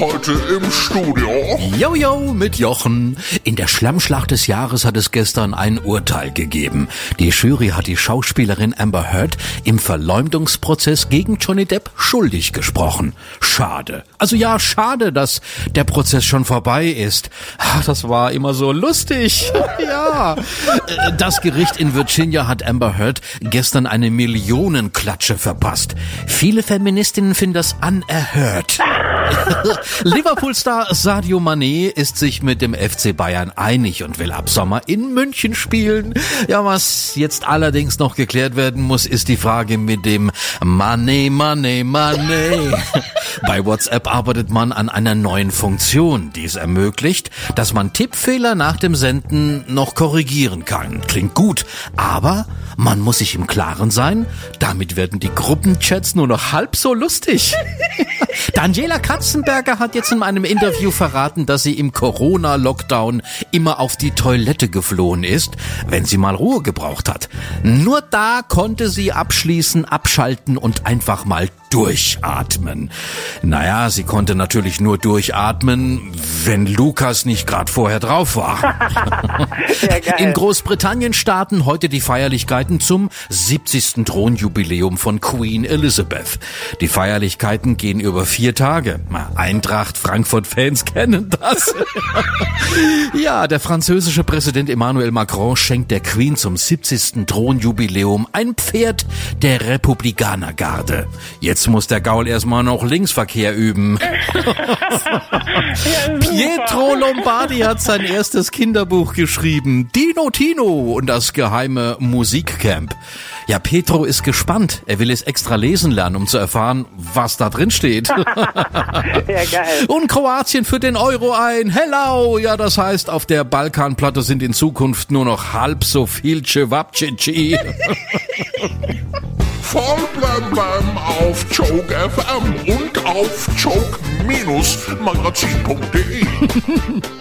Heute im Studio. Jojo mit Jochen. In der Schlammschlacht des Jahres hat es gestern ein Urteil gegeben. Die Jury hat die Schauspielerin Amber Heard im Verleumdungsprozess gegen Johnny Depp schuldig gesprochen. Schade. Also ja, schade, dass der Prozess schon vorbei ist. Ach, das war immer so lustig. ja. Das Gericht in Virginia hat Amber Heard gestern eine Millionenklatsche verpasst. Viele Feministinnen finden das unerhört. Liverpool-Star Sadio Mané ist sich mit dem FC Bayern einig und will ab Sommer in München spielen. Ja, was jetzt allerdings noch geklärt werden muss, ist die Frage mit dem Mané, Mané, Mané. Bei WhatsApp arbeitet man an einer neuen Funktion, die es ermöglicht, dass man Tippfehler nach dem Senden noch korrigieren kann. Klingt gut, aber man muss sich im Klaren sein, damit werden die Gruppenchats nur noch halb so lustig. Daniela Katzenberger hat jetzt in einem Interview verraten, dass sie im Corona-Lockdown immer auf die Toilette geflohen ist, wenn sie mal Ruhe gebraucht hat. Nur da konnte sie abschließen, abschalten und einfach mal durchatmen. Naja, sie konnte natürlich nur durchatmen, wenn Lukas nicht gerade vorher drauf war. In Großbritannien starten heute die Feierlichkeiten zum 70. Thronjubiläum von Queen Elizabeth. Die Feierlichkeiten gehen über vier Tage. Eintracht Frankfurt-Fans kennen das. ja, der französische Präsident Emmanuel Macron schenkt der Queen zum 70. Thronjubiläum ein Pferd der Republikanergarde. Jetzt muss der Gaul erstmal noch Linksverkehr üben. Pietro Lombardi hat sein erstes Kinderbuch geschrieben. Dino Tino und das geheime Musikcamp. Ja, Petro ist gespannt. Er will es extra lesen lernen, um zu erfahren, was da drin steht. ja, geil. Und Kroatien führt den Euro ein. Hello! Ja, das heißt, auf der Balkanplatte sind in Zukunft nur noch halb so viel Cevapcici. Voll blam blam auf Choke FM und auf choke-magazin.de